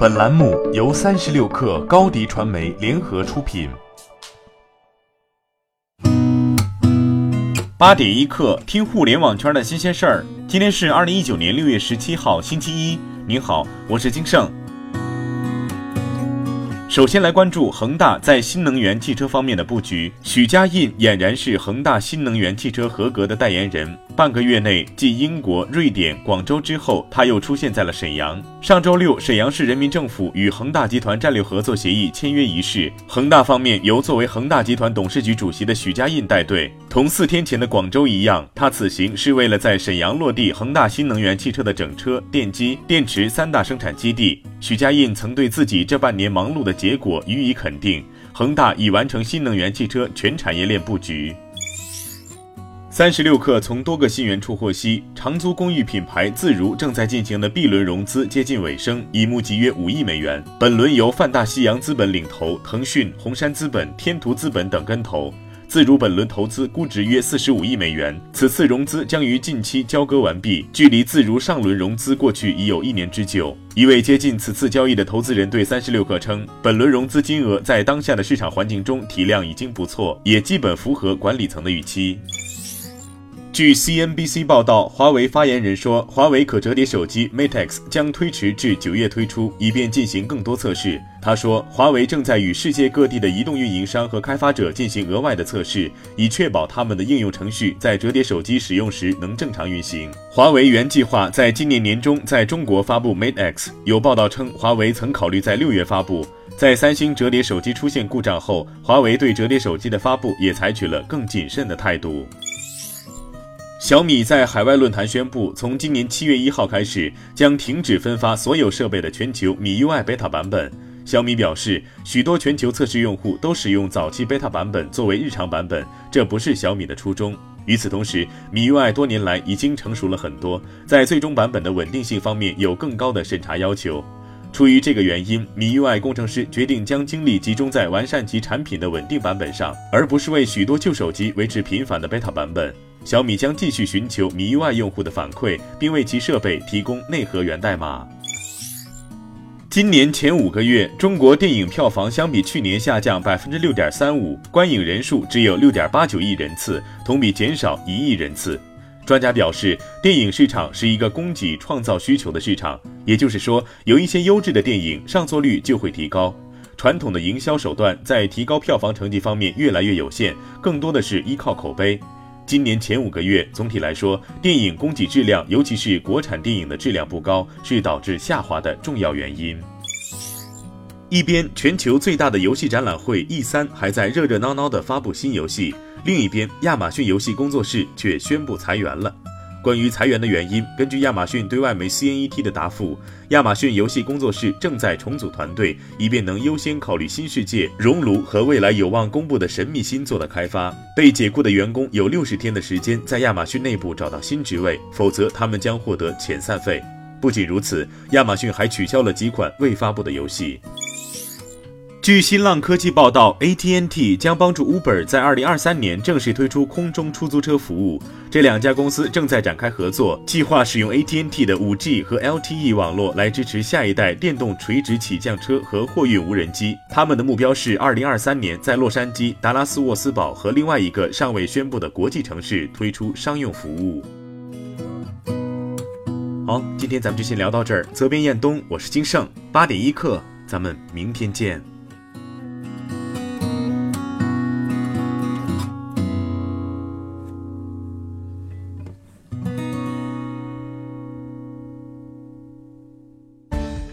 本栏目由三十六氪高低传媒联合出品。八点一刻，听互联网圈的新鲜事儿。今天是二零一九年六月十七号，星期一。您好，我是金盛。首先来关注恒大在新能源汽车方面的布局。许家印俨然是恒大新能源汽车合格的代言人。半个月内，继英国、瑞典、广州之后，他又出现在了沈阳。上周六，沈阳市人民政府与恒大集团战略合作协议签约仪式，恒大方面由作为恒大集团董事局主席的许家印带队。同四天前的广州一样，他此行是为了在沈阳落地恒大新能源汽车的整车、电机、电池三大生产基地。许家印曾对自己这半年忙碌的结果予以肯定，恒大已完成新能源汽车全产业链布局。三十六氪从多个信源处获悉，长租公寓品牌自如正在进行的 B 轮融资接近尾声，已募集约五亿美元。本轮由泛大西洋资本领投，腾讯、红杉资本、天图资本等跟投。自如本轮投资估值约四十五亿美元，此次融资将于近期交割完毕，距离自如上轮融资过去已有一年之久。一位接近此次交易的投资人对三十六氪称，本轮融资金额在当下的市场环境中体量已经不错，也基本符合管理层的预期。据 CNBC 报道，华为发言人说，华为可折叠手机 Mate X 将推迟至九月推出，以便进行更多测试。他说，华为正在与世界各地的移动运营商和开发者进行额外的测试，以确保他们的应用程序在折叠手机使用时能正常运行。华为原计划在今年年中在中国发布 Mate X，有报道称，华为曾考虑在六月发布。在三星折叠手机出现故障后，华为对折叠手机的发布也采取了更谨慎的态度。小米在海外论坛宣布，从今年七月一号开始，将停止分发所有设备的全球米 UI beta 版本。小米表示，许多全球测试用户都使用早期 beta 版本作为日常版本，这不是小米的初衷。与此同时，米 UI 多年来已经成熟了很多，在最终版本的稳定性方面有更高的审查要求。出于这个原因，米 UI 工程师决定将精力集中在完善其产品的稳定版本上，而不是为许多旧手机维持频繁的 beta 版本。小米将继续寻求米 UI 用户的反馈，并为其设备提供内核源代码。今年前五个月，中国电影票房相比去年下降百分之六点三五，观影人数只有六点八九亿人次，同比减少一亿人次。专家表示，电影市场是一个供给创造需求的市场，也就是说，有一些优质的电影上座率就会提高。传统的营销手段在提高票房成绩方面越来越有限，更多的是依靠口碑。今年前五个月，总体来说，电影供给质量，尤其是国产电影的质量不高，是导致下滑的重要原因。一边，全球最大的游戏展览会 E 三还在热热闹闹地发布新游戏，另一边，亚马逊游戏工作室却宣布裁员了。关于裁员的原因，根据亚马逊对外媒 CNET 的答复，亚马逊游戏工作室正在重组团队，以便能优先考虑新世界、熔炉和未来有望公布的神秘新作的开发。被解雇的员工有六十天的时间在亚马逊内部找到新职位，否则他们将获得遣散费。不仅如此，亚马逊还取消了几款未发布的游戏。据新浪科技报道，ATNT 将帮助 Uber 在2023年正式推出空中出租车服务。这两家公司正在展开合作，计划使用 ATNT 的 5G 和 LTE 网络来支持下一代电动垂直起降车和货运无人机。他们的目标是2023年在洛杉矶、达拉斯沃斯堡和另外一个尚未宣布的国际城市推出商用服务。好，今天咱们就先聊到这儿。责编：彦东，我是金盛，八点一刻，咱们明天见。